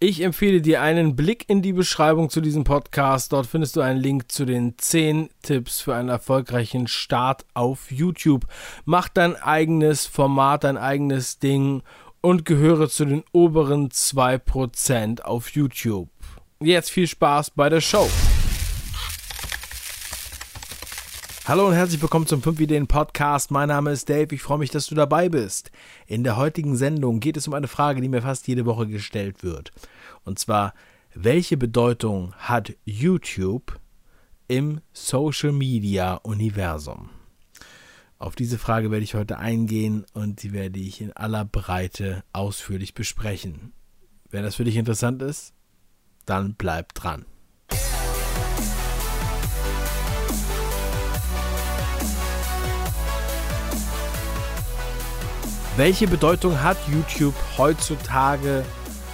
Ich empfehle dir einen Blick in die Beschreibung zu diesem Podcast. Dort findest du einen Link zu den 10 Tipps für einen erfolgreichen Start auf YouTube. Mach dein eigenes Format, dein eigenes Ding und gehöre zu den oberen 2% auf YouTube. Jetzt viel Spaß bei der Show. Hallo und herzlich willkommen zum 5 Ideen Podcast. Mein Name ist Dave. Ich freue mich, dass du dabei bist. In der heutigen Sendung geht es um eine Frage, die mir fast jede Woche gestellt wird. Und zwar, welche Bedeutung hat YouTube im Social Media Universum? Auf diese Frage werde ich heute eingehen und die werde ich in aller Breite ausführlich besprechen. Wenn das für dich interessant ist, dann bleib dran. Welche Bedeutung hat YouTube heutzutage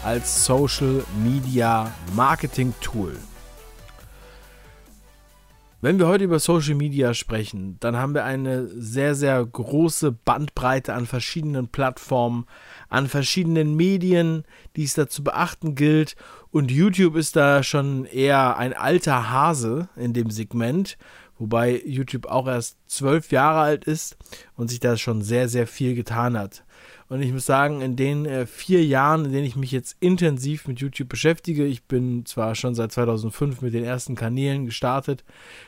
als Social Media Marketing Tool? Wenn wir heute über Social Media sprechen, dann haben wir eine sehr, sehr große Bandbreite an verschiedenen Plattformen, an verschiedenen Medien, die es da zu beachten gilt. Und YouTube ist da schon eher ein alter Hase in dem Segment wobei YouTube auch erst zwölf Jahre alt ist und sich da schon sehr, sehr viel getan hat. Und ich muss sagen, in den äh, vier Jahren, in denen ich mich jetzt intensiv mit YouTube beschäftige, ich bin zwar schon seit 2005 mit den ersten Kanälen gestartet,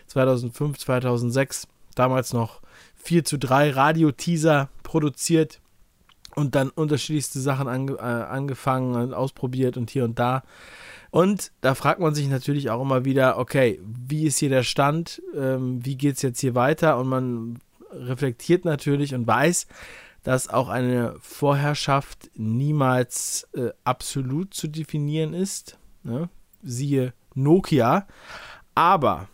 2005, 2006, damals noch 4 zu 3 Radio-Teaser produziert und dann unterschiedlichste Sachen ange äh, angefangen und ausprobiert und hier und da. Und da fragt man sich natürlich auch immer wieder, okay, wie ist hier der Stand? Ähm, wie geht es jetzt hier weiter? Und man reflektiert natürlich und weiß, dass auch eine Vorherrschaft niemals äh, absolut zu definieren ist. Ne? Siehe Nokia. Aber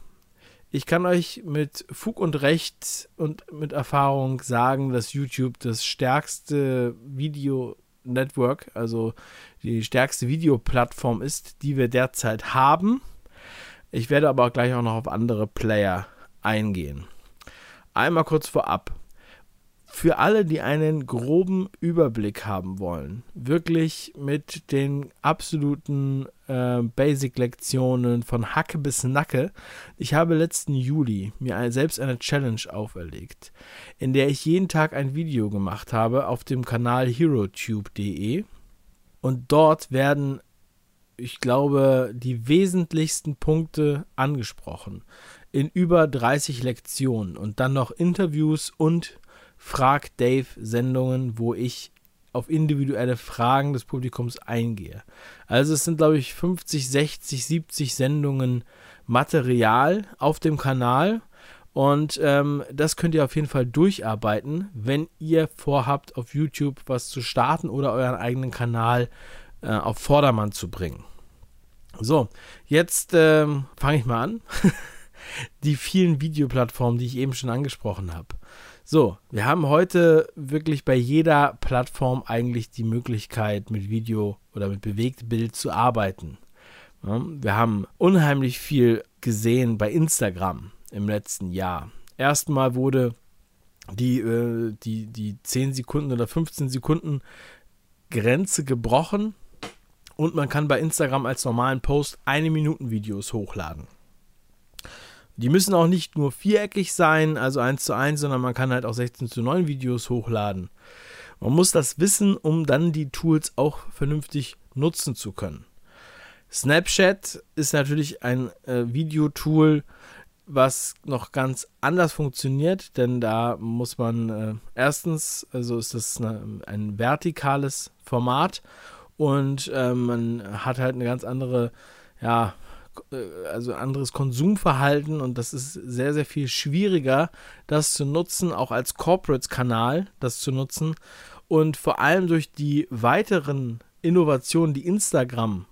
ich kann euch mit Fug und Recht und mit Erfahrung sagen, dass YouTube das stärkste Video Network, also die stärkste Videoplattform ist, die wir derzeit haben. Ich werde aber auch gleich auch noch auf andere Player eingehen. Einmal kurz vorab. Für alle, die einen groben Überblick haben wollen, wirklich mit den absoluten äh, Basic-Lektionen von Hacke bis Nacke, ich habe letzten Juli mir selbst eine Challenge auferlegt, in der ich jeden Tag ein Video gemacht habe auf dem Kanal herotube.de und dort werden, ich glaube, die wesentlichsten Punkte angesprochen. In über 30 Lektionen und dann noch Interviews und Frag Dave Sendungen, wo ich auf individuelle Fragen des Publikums eingehe. Also es sind, glaube ich, 50, 60, 70 Sendungen Material auf dem Kanal. Und ähm, das könnt ihr auf jeden Fall durcharbeiten, wenn ihr vorhabt, auf YouTube was zu starten oder euren eigenen Kanal äh, auf Vordermann zu bringen. So, jetzt ähm, fange ich mal an. die vielen Videoplattformen, die ich eben schon angesprochen habe. So, wir haben heute wirklich bei jeder Plattform eigentlich die Möglichkeit, mit Video oder mit Bewegtbild zu arbeiten. wir haben unheimlich viel gesehen bei Instagram im letzten Jahr. Erstmal wurde die, äh, die, die 10 Sekunden oder 15 Sekunden Grenze gebrochen und man kann bei Instagram als normalen Post eine Minuten Videos hochladen. Die müssen auch nicht nur viereckig sein, also 1 zu 1, sondern man kann halt auch 16 zu 9 Videos hochladen. Man muss das wissen, um dann die Tools auch vernünftig nutzen zu können. Snapchat ist natürlich ein äh, Videotool, was noch ganz anders funktioniert, denn da muss man äh, erstens, also ist das eine, ein vertikales Format und äh, man hat halt eine ganz andere, ja, also anderes Konsumverhalten und das ist sehr, sehr viel schwieriger, das zu nutzen, auch als Corporate-Kanal das zu nutzen. Und vor allem durch die weiteren Innovationen, die Instagram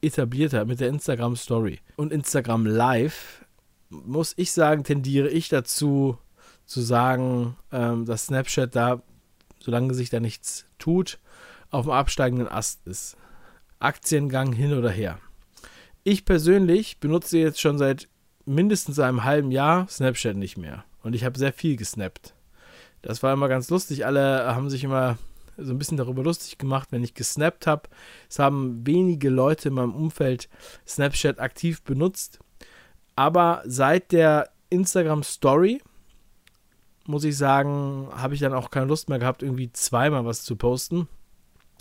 etabliert hat mit der Instagram Story und Instagram Live, muss ich sagen, tendiere ich dazu zu sagen, ähm, dass Snapchat da, solange sich da nichts tut, auf dem absteigenden Ast ist. Aktiengang hin oder her. Ich persönlich benutze jetzt schon seit mindestens einem halben Jahr Snapchat nicht mehr. Und ich habe sehr viel gesnappt. Das war immer ganz lustig. Alle haben sich immer so ein bisschen darüber lustig gemacht, wenn ich gesnappt habe. Es haben wenige Leute in meinem Umfeld Snapchat aktiv benutzt. Aber seit der Instagram Story, muss ich sagen, habe ich dann auch keine Lust mehr gehabt, irgendwie zweimal was zu posten.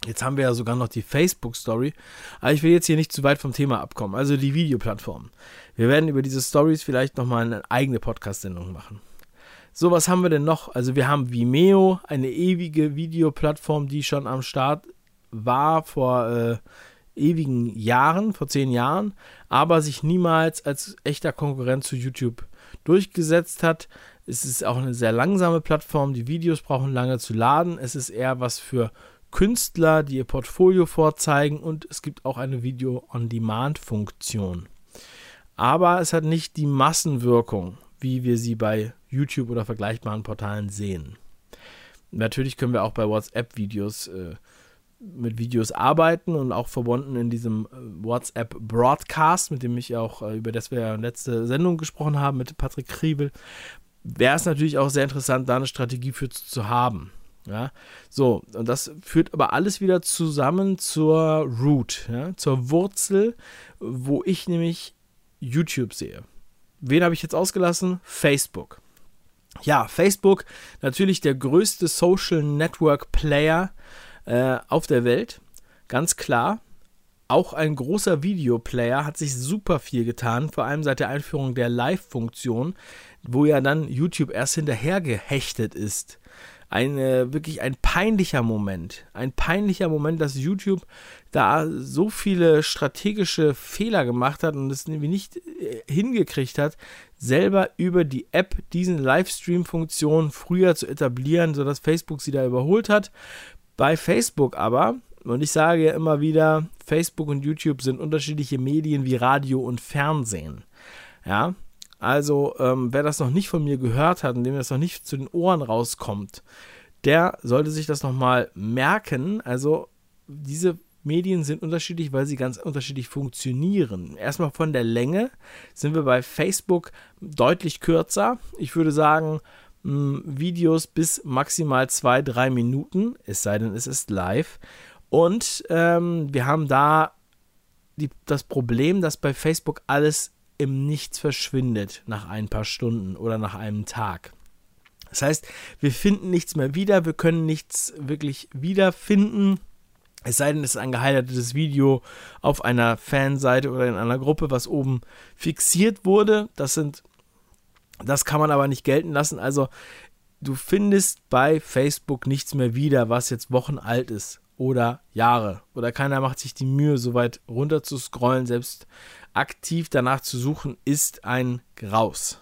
Jetzt haben wir ja sogar noch die Facebook Story. Aber ich will jetzt hier nicht zu weit vom Thema abkommen. Also die Videoplattform. Wir werden über diese Stories vielleicht nochmal eine eigene Podcast-Sendung machen. So, was haben wir denn noch? Also wir haben Vimeo, eine ewige Videoplattform, die schon am Start war vor äh, ewigen Jahren, vor zehn Jahren, aber sich niemals als echter Konkurrent zu YouTube durchgesetzt hat. Es ist auch eine sehr langsame Plattform, die Videos brauchen lange zu laden. Es ist eher was für Künstler, die ihr Portfolio vorzeigen und es gibt auch eine Video-on-Demand-Funktion. Aber es hat nicht die Massenwirkung, wie wir sie bei YouTube oder vergleichbaren Portalen sehen. Natürlich können wir auch bei WhatsApp-Videos äh, mit Videos arbeiten und auch verbunden in diesem äh, WhatsApp Broadcast, mit dem ich auch, äh, über das wir ja letzte Sendung gesprochen haben mit Patrick Kriebel, wäre es natürlich auch sehr interessant, da eine Strategie für zu haben. Ja, so, und das führt aber alles wieder zusammen zur Root, ja, zur Wurzel, wo ich nämlich YouTube sehe. Wen habe ich jetzt ausgelassen? Facebook. Ja, Facebook, natürlich der größte Social Network Player äh, auf der Welt, ganz klar. Auch ein großer Videoplayer hat sich super viel getan, vor allem seit der Einführung der Live-Funktion, wo ja dann YouTube erst hinterher gehechtet ist ein wirklich ein peinlicher Moment. Ein peinlicher Moment, dass YouTube da so viele strategische Fehler gemacht hat und es irgendwie nicht äh, hingekriegt hat, selber über die App diesen Livestream-Funktion früher zu etablieren, sodass Facebook sie da überholt hat. Bei Facebook aber, und ich sage ja immer wieder, Facebook und YouTube sind unterschiedliche Medien wie Radio und Fernsehen. Ja, also, ähm, wer das noch nicht von mir gehört hat und dem das noch nicht zu den Ohren rauskommt, der sollte sich das nochmal merken. Also, diese Medien sind unterschiedlich, weil sie ganz unterschiedlich funktionieren. Erstmal von der Länge sind wir bei Facebook deutlich kürzer. Ich würde sagen, hm, Videos bis maximal zwei, drei Minuten, es sei denn, es ist live. Und ähm, wir haben da die, das Problem, dass bei Facebook alles im Nichts verschwindet nach ein paar Stunden oder nach einem Tag. Das heißt, wir finden nichts mehr wieder, wir können nichts wirklich wiederfinden. Es sei denn, es ist ein gehighlightetes Video auf einer Fanseite oder in einer Gruppe, was oben fixiert wurde. Das sind, das kann man aber nicht gelten lassen. Also, du findest bei Facebook nichts mehr wieder, was jetzt Wochen alt ist oder Jahre. Oder keiner macht sich die Mühe, so weit runter zu scrollen. Selbst aktiv danach zu suchen, ist ein Graus.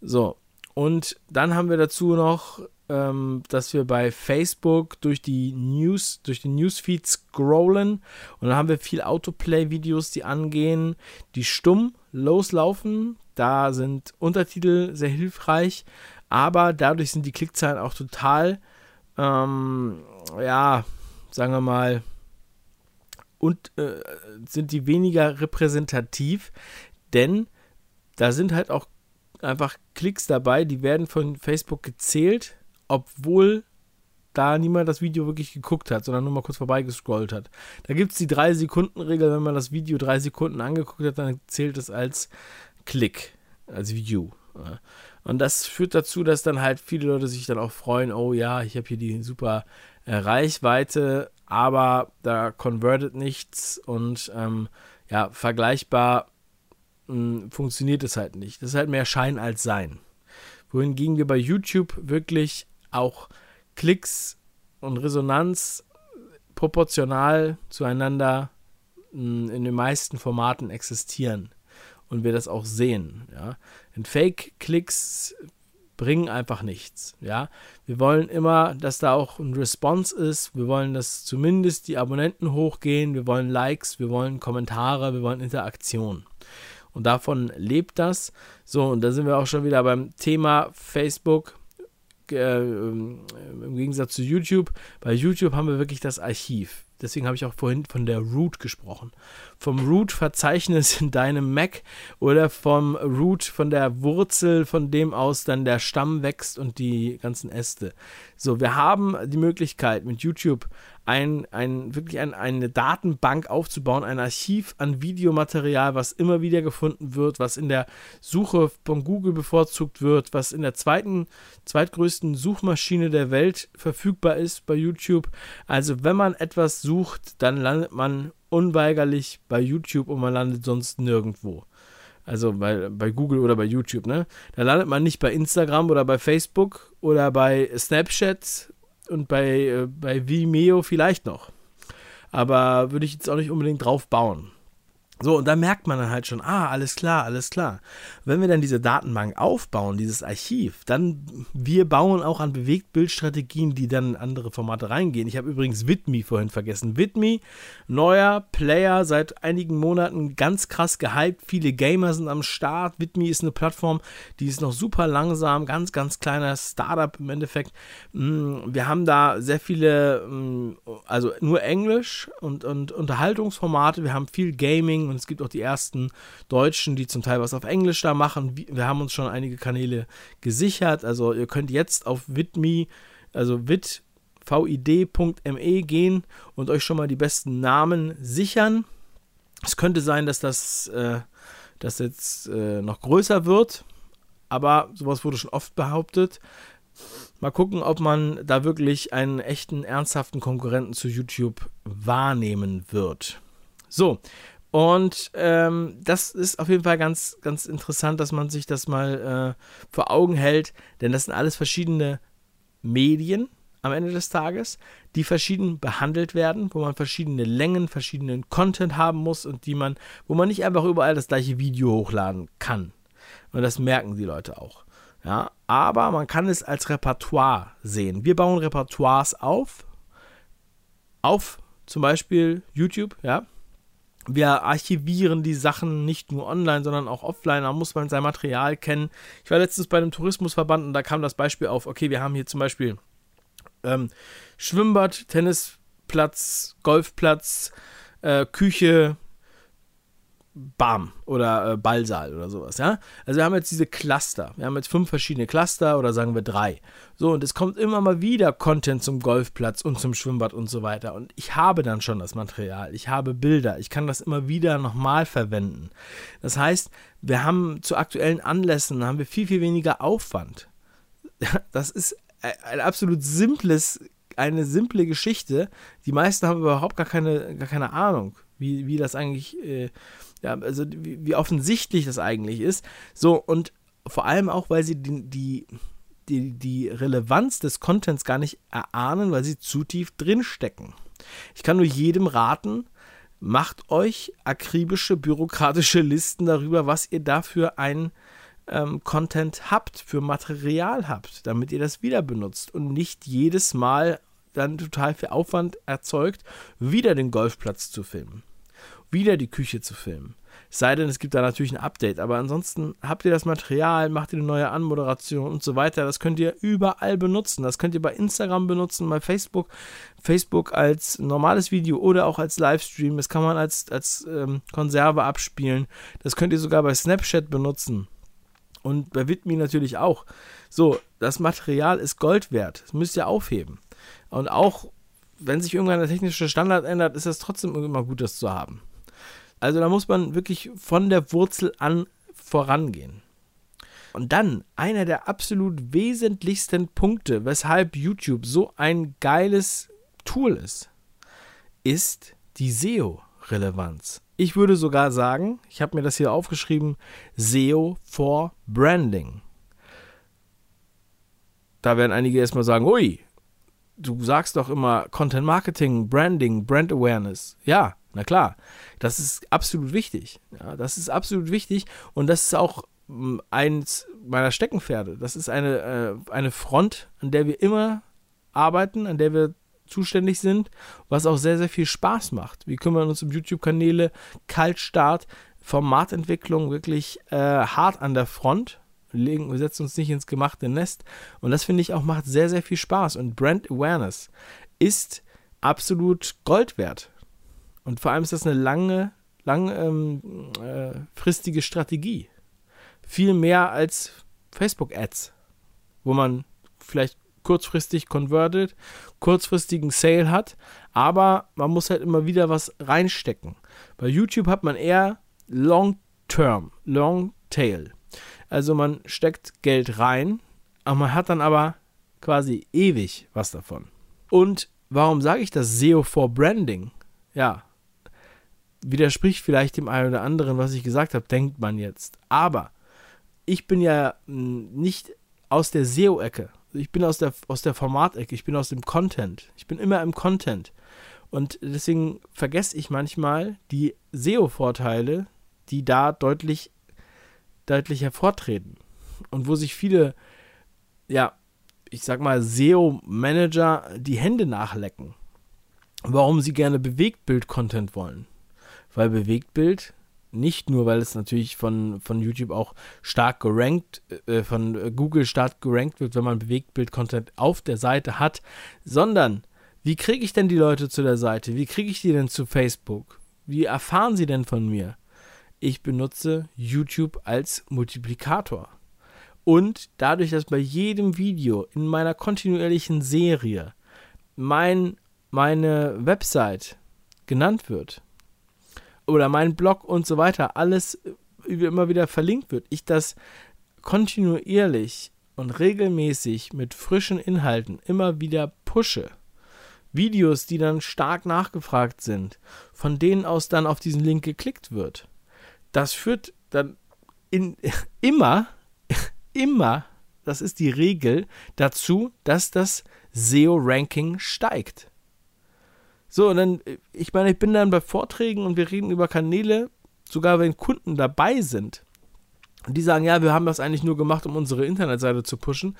So, und dann haben wir dazu noch, ähm, dass wir bei Facebook durch die News, durch den Newsfeed scrollen und dann haben wir viel Autoplay-Videos, die angehen, die stumm loslaufen. Da sind Untertitel sehr hilfreich, aber dadurch sind die Klickzahlen auch total, ähm, ja, sagen wir mal, und äh, sind die weniger repräsentativ, denn da sind halt auch einfach Klicks dabei, die werden von Facebook gezählt, obwohl da niemand das Video wirklich geguckt hat, sondern nur mal kurz vorbeigescrollt hat. Da gibt es die 3-Sekunden-Regel, wenn man das Video 3 Sekunden angeguckt hat, dann zählt es als Klick, als View. Und das führt dazu, dass dann halt viele Leute sich dann auch freuen, oh ja, ich habe hier die super Reichweite, aber da convertet nichts und ähm, ja, vergleichbar mh, hm, funktioniert es halt nicht. Das ist halt mehr Schein als Sein. Wohingegen wir bei YouTube wirklich auch Klicks und Resonanz proportional zueinander mh, hm, in den meisten Formaten existieren und wir das auch sehen. Ja. In Fake-Klicks bringen einfach nichts. Ja, wir wollen immer, dass da auch ein Response ist. Wir wollen, dass zumindest die Abonnenten hochgehen. Wir wollen Likes, wir wollen Kommentare, wir wollen Interaktion. Und davon lebt das. So, und da sind wir auch schon wieder beim Thema Facebook. Äh, Im Gegensatz zu YouTube. Bei YouTube haben wir wirklich das Archiv. Deswegen habe ich auch vorhin von der Root gesprochen. Vom Root-Verzeichnis in deinem Mac oder vom Root von der Wurzel, von dem aus dann der Stamm wächst und die ganzen Äste. So, wir haben die Möglichkeit mit YouTube ein, ein, wirklich ein, eine Datenbank aufzubauen, ein Archiv an Videomaterial, was immer wieder gefunden wird, was in der Suche von Google bevorzugt wird, was in der zweiten, zweitgrößten Suchmaschine der Welt verfügbar ist bei YouTube. Also wenn man etwas sucht, dann landet man unweigerlich bei YouTube und man landet sonst nirgendwo. Also bei, bei Google oder bei YouTube, ne? Da landet man nicht bei Instagram oder bei Facebook oder bei Snapchat und bei, äh, bei Vimeo vielleicht noch. Aber würde ich jetzt auch nicht unbedingt drauf bauen. So, und da merkt man dann halt schon, ah, alles klar, alles klar. Wenn wir dann diese Datenbank aufbauen, dieses Archiv, dann wir bauen auch an Bewegtbildstrategien, die dann in andere Formate reingehen. Ich habe übrigens Widme vorhin vergessen. Widme, neuer Player, seit einigen Monaten ganz krass gehypt. Viele Gamer sind am Start. Widme ist eine Plattform, die ist noch super langsam, ganz, ganz kleiner Startup im Endeffekt. Mm, wir haben da sehr viele, mm, also nur Englisch und, und Unterhaltungsformate. Wir haben viel Gaming und es gibt auch die ersten Deutschen, die zum Teil was auf Englisch da machen. Wir haben uns schon einige Kanäle gesichert. Also ihr könnt jetzt auf Widme, also wit vid.me gehen und euch schon mal die besten Namen sichern. Es könnte sein, dass das, äh, das jetzt äh, noch größer wird, aber sowas wurde schon oft behauptet. Mal gucken, ob man da wirklich einen echten, ernsthaften Konkurrenten zu YouTube wahrnehmen wird. So, und ähm, das ist auf jeden Fall ganz, ganz interessant, dass man sich das mal äh, vor Augen hält, denn das sind alles verschiedene Medien am Ende des Tages, die verschieden behandelt werden, wo man verschiedene Längen, verschiedenen Content haben muss und die man, wo man nicht einfach überall das gleiche Video hochladen kann. Und das merken die Leute auch. Ja, aber man kann es als Repertoire sehen. Wir bauen Repertoires auf, auf zum Beispiel YouTube, ja, wir archivieren die Sachen nicht nur online, sondern auch offline. Da muss man sein Material kennen. Ich war letztens bei einem Tourismusverband und da kam das Beispiel auf, okay, wir haben hier zum Beispiel ähm, Schwimmbad, Tennisplatz, Golfplatz, äh, Küche, Bam oder äh, Ballsaal oder sowas, ja. Also wir haben jetzt diese Cluster. Wir haben jetzt fünf verschiedene Cluster oder sagen wir drei. So, und es kommt immer mal wieder Content zum Golfplatz und zum Schwimmbad und so weiter. Und ich habe dann schon das Material. Ich habe Bilder. Ich kann das immer wieder nochmal verwenden. Das heißt, wir haben zu aktuellen Anlässen haben wir viel, viel weniger Aufwand. Das ist ein absolut simples, eine simple Geschichte. Die meisten haben überhaupt gar keine, gar keine Ahnung, wie, wie das eigentlich. Äh, ja, also wie, wie offensichtlich das eigentlich ist. So, und vor allem auch, weil sie die, die, die, die Relevanz des Contents gar nicht erahnen, weil sie zu tief drinstecken. Ich kann nur jedem raten, macht euch akribische bürokratische Listen darüber, was ihr dafür ein ähm, Content habt, für Material habt, damit ihr das wieder benutzt und nicht jedes Mal dann total viel Aufwand erzeugt, wieder den Golfplatz zu filmen wieder die Küche zu filmen. Sei denn, es gibt da natürlich ein Update. Aber ansonsten habt ihr das Material, macht ihr eine neue Anmoderation und so weiter. Das könnt ihr überall benutzen. Das könnt ihr bei Instagram benutzen, bei Facebook. Facebook als normales Video oder auch als Livestream. Das kann man als, als ähm, Konserve abspielen. Das könnt ihr sogar bei Snapchat benutzen. Und bei Widme natürlich auch. So, das Material ist Gold wert. Das müsst ihr aufheben. Und auch wenn sich irgendwann der technische Standard ändert, ist es trotzdem immer gut, das zu haben. Also da muss man wirklich von der Wurzel an vorangehen. Und dann einer der absolut wesentlichsten Punkte, weshalb YouTube so ein geiles Tool ist, ist die SEO-Relevanz. Ich würde sogar sagen, ich habe mir das hier aufgeschrieben, SEO for Branding. Da werden einige erstmal sagen, ui, du sagst doch immer Content Marketing, Branding, Brand Awareness. Ja, na klar, das ist absolut wichtig. Ja, das ist absolut wichtig und das ist auch hm, eins meiner Steckenpferde. Das ist eine, äh, eine Front, an der wir immer arbeiten, an der wir zuständig sind, was auch sehr, sehr viel Spaß macht. Wir kümmern uns um YouTube-Kanäle, Kaltstart, Formatentwicklung wirklich äh, hart an der Front. Wir, legen, wir setzen uns nicht ins gemachte Nest. Und das finde ich auch macht sehr, sehr viel Spaß. Und Brand Awareness ist absolut Gold wert. Und vor allem ist das eine lange, langfristige ähm, äh, Strategie. Viel mehr als Facebook-Ads, wo man vielleicht kurzfristig converted, kurzfristigen Sale hat, aber man muss halt immer wieder was reinstecken. Bei YouTube hat man eher Long Term, Long Tail. Also man steckt Geld rein, aber man hat dann aber quasi ewig was davon. Und warum sage ich das SEO for Branding? Ja, widerspricht vielleicht dem einen oder anderen, was ich gesagt habe, denkt man jetzt. Aber ich bin ja hm, nicht aus der SEO-Ecke. Ich bin aus der, aus der Formatecke, ich bin aus dem Content. Ich bin immer im Content. Und deswegen vergesse ich manchmal die SEO-Vorteile, die da deutlich, deutlich hervortreten. Und wo sich viele, ja, ich sag mal, SEO-Manager die Hände nachlecken. Warum sie gerne Bewegtbild-Content wollen. Weil Bewegtbild nicht nur, weil es natürlich von, von YouTube auch stark gerankt, äh, von Google stark gerankt wird, wenn man Bewegtbild-Content auf der Seite hat, sondern wie kriege ich denn die Leute zu der Seite? Wie kriege ich die denn zu Facebook? Wie erfahren sie denn von mir? Ich benutze YouTube als Multiplikator. Und dadurch, dass bei jedem Video in meiner kontinuierlichen Serie mein, meine Website genannt wird, oder mein Blog und so weiter, alles immer wieder verlinkt wird, ich das kontinuierlich und regelmäßig mit frischen Inhalten immer wieder pushe, Videos, die dann stark nachgefragt sind, von denen aus dann auf diesen Link geklickt wird, das führt dann in, immer, immer, das ist die Regel, dazu, dass das SEO-Ranking steigt. So, und dann, ich meine, ich bin dann bei Vorträgen und wir reden über Kanäle, sogar wenn Kunden dabei sind. Und die sagen, ja, wir haben das eigentlich nur gemacht, um unsere Internetseite zu pushen.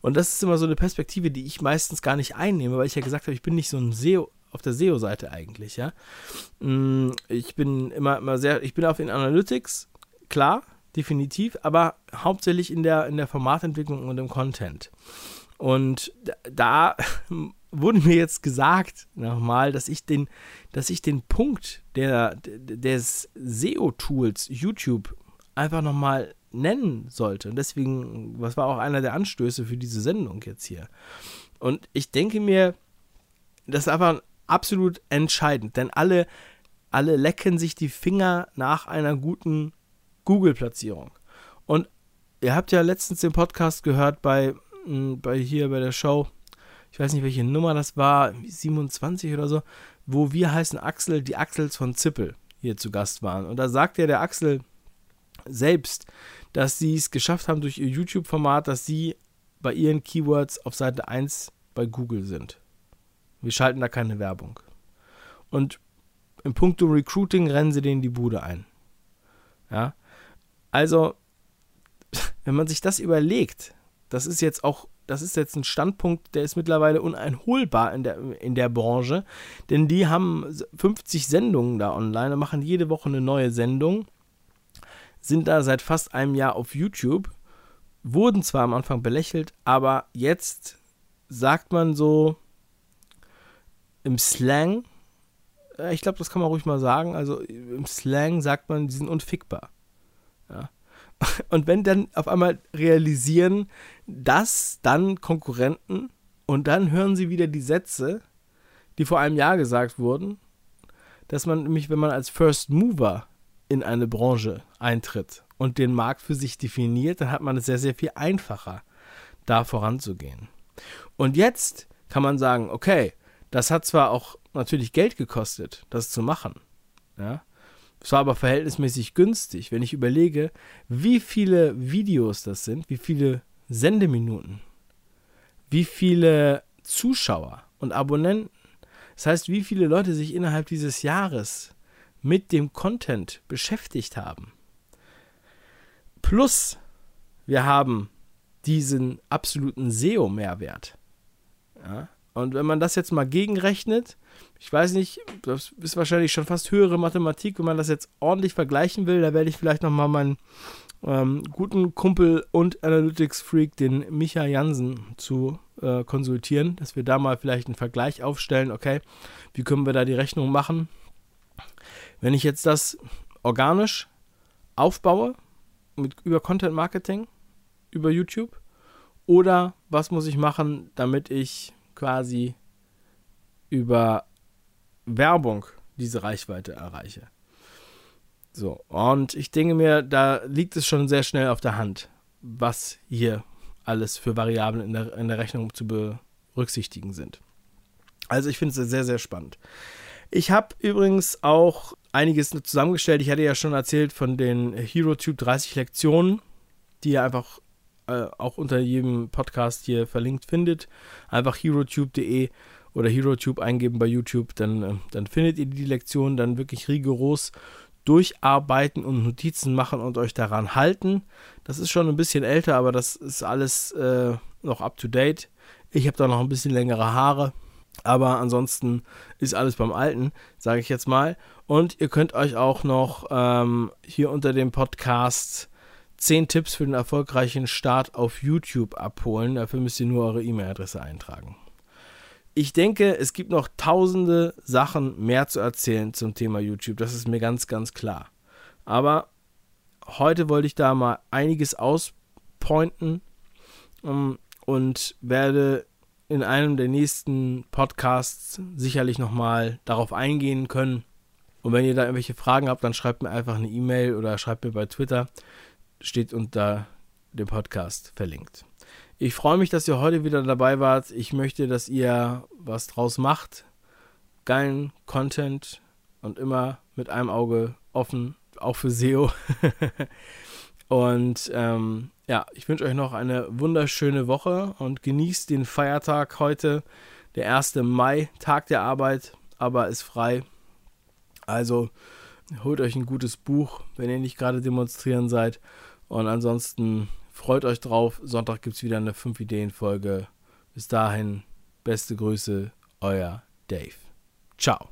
Und das ist immer so eine Perspektive, die ich meistens gar nicht einnehme, weil ich ja gesagt habe, ich bin nicht so ein SEO, auf der SEO-Seite eigentlich, ja. Mm, ich bin immer, immer sehr, ich bin auf den Analytics, klar, definitiv, aber hauptsächlich in der, in der Formatentwicklung und im Content. Und da wurde mir jetzt gesagt, nochmal, dass ich den, dass ich den Punkt der, des SEO-Tools YouTube einfach nochmal nennen sollte. Und deswegen, was war auch einer der Anstöße für diese Sendung jetzt hier. Und ich denke mir, das ist einfach absolut entscheidend, denn alle, alle lecken sich die Finger nach einer guten Google-Platzierung. Und ihr habt ja letztens den Podcast gehört bei, bei hier bei der Show ich weiß nicht, welche Nummer das war, 27 oder so, wo wir heißen Axel, die Axels von Zippel hier zu Gast waren. Und da sagt ja der Axel selbst, dass sie es geschafft haben durch ihr YouTube-Format, dass sie bei ihren Keywords auf Seite 1 bei Google sind. Wir schalten da keine Werbung. Und im Punkto Recruiting rennen sie denen die Bude ein. Ja. Also, wenn man sich das überlegt, das ist jetzt auch das ist jetzt ein Standpunkt, der ist mittlerweile uneinholbar in der, in der Branche, denn die haben 50 Sendungen da online und machen jede Woche eine neue Sendung, sind da seit fast einem Jahr auf YouTube, wurden zwar am Anfang belächelt, aber jetzt sagt man so im Slang, äh, ich glaube, das kann man ruhig mal sagen, also im Slang sagt man, die sind unfickbar. Ja. Und wenn dann auf einmal realisieren, dass dann Konkurrenten und dann hören sie wieder die Sätze, die vor einem Jahr gesagt wurden, dass man nämlich, wenn man als First Mover in eine Branche eintritt und den Markt für sich definiert, dann hat man es sehr, sehr viel einfacher, da voranzugehen. Und jetzt kann man sagen, okay, das hat zwar auch natürlich Geld gekostet, das zu machen, ja, es war aber verhältnismäßig günstig, wenn ich überlege, wie viele Videos das sind, wie viele Sendeminuten, wie viele Zuschauer und Abonnenten. Das heißt, wie viele Leute sich innerhalb dieses Jahres mit dem Content beschäftigt haben. Plus, wir haben diesen absoluten SEO-Mehrwert. Ja? Und wenn man das jetzt mal gegenrechnet, ich weiß nicht, das ist wahrscheinlich schon fast höhere Mathematik, wenn man das jetzt ordentlich vergleichen will, da werde ich vielleicht nochmal mein, ähm, guten Kumpel und Analytics-Freak, den Micha Jansen, zu äh, konsultieren, dass wir da mal vielleicht einen Vergleich aufstellen. Okay, wie können wir da die Rechnung machen? Wenn ich jetzt das organisch aufbaue, mit, über Content Marketing, über YouTube, oder was muss ich machen, damit ich quasi über Werbung diese Reichweite erreiche? So, und ich denke mir, da liegt es schon sehr schnell auf der Hand, was hier alles für Variablen in der, in der Rechnung zu berücksichtigen sind. Also ich finde es sehr, sehr spannend. Ich habe übrigens auch einiges zusammengestellt. Ich hatte ja schon erzählt von den HeroTube 30 Lektionen, die ihr einfach äh, auch unter jedem Podcast hier verlinkt findet. Einfach herotube.de oder HeroTube eingeben bei YouTube, dann, äh, dann findet ihr die Lektion dann wirklich rigoros durcharbeiten und Notizen machen und euch daran halten. Das ist schon ein bisschen älter, aber das ist alles äh, noch up to date. Ich habe da noch ein bisschen längere Haare, aber ansonsten ist alles beim Alten, sage ich jetzt mal. Und ihr könnt euch auch noch ähm, hier unter dem Podcast 10 Tipps für den erfolgreichen Start auf YouTube abholen. Dafür müsst ihr nur eure E-Mail-Adresse eintragen ich denke, es gibt noch tausende Sachen mehr zu erzählen zum Thema YouTube. Das ist mir ganz, ganz klar. Aber heute wollte ich da mal einiges auspointen um, ähm, und werde in einem der nächsten Podcasts sicherlich nochmal darauf eingehen können. Und wenn ihr da irgendwelche Fragen habt, dann schreibt mir einfach eine E-Mail oder schreibt mir bei Twitter. Steht unter dem Podcast verlinkt. Ich freue mich, dass ihr heute wieder dabei wart. Ich möchte, dass ihr was draus macht. Geilen Content und immer mit einem Auge offen, auch für SEO. und ähm, ja, ich wünsche euch noch eine wunderschöne Woche und genießt den Feiertag heute, der 1. Mai, Tag der Arbeit, aber ist frei. Also holt euch ein gutes Buch, wenn ihr nicht gerade demonstrieren seid. Und ansonsten Freut euch drauf. Sonntag gibt es wieder eine 5-Ideen-Folge. Bis dahin, beste Grüße, euer Dave. Ciao.